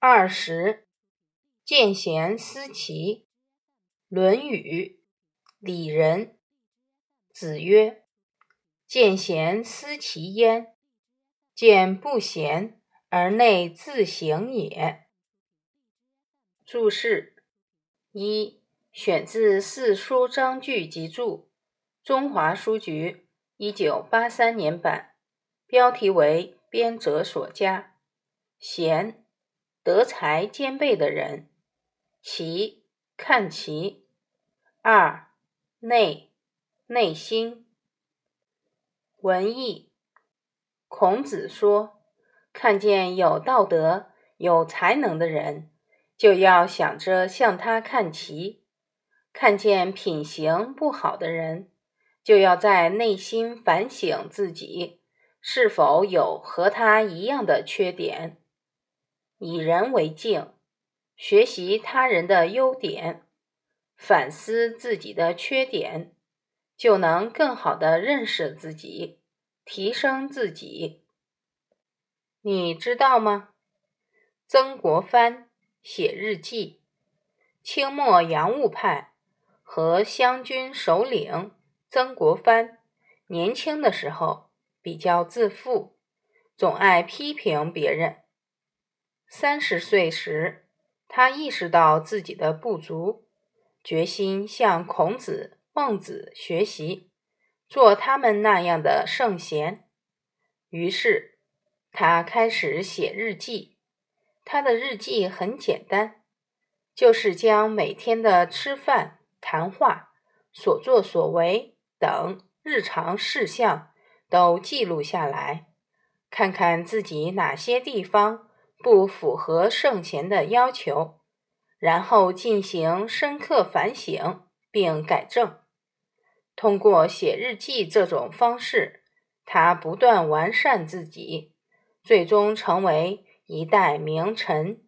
二十，见贤思齐。《论语·里仁》子曰：“见贤思齐焉，见不贤而内自省也。”注释一：选自《四书章句集注》，中华书局一九八三年版，标题为编者所加。贤。德才兼备的人，齐看齐。二内内心文艺。孔子说：“看见有道德、有才能的人，就要想着向他看齐；看见品行不好的人，就要在内心反省自己是否有和他一样的缺点。”以人为镜，学习他人的优点，反思自己的缺点，就能更好的认识自己，提升自己。你知道吗？曾国藩写日记，清末洋务派和湘军首领曾国藩年轻的时候比较自负，总爱批评别人。三十岁时，他意识到自己的不足，决心向孔子、孟子学习，做他们那样的圣贤。于是，他开始写日记。他的日记很简单，就是将每天的吃饭、谈话、所作所为等日常事项都记录下来，看看自己哪些地方。不符合圣贤的要求，然后进行深刻反省并改正。通过写日记这种方式，他不断完善自己，最终成为一代名臣。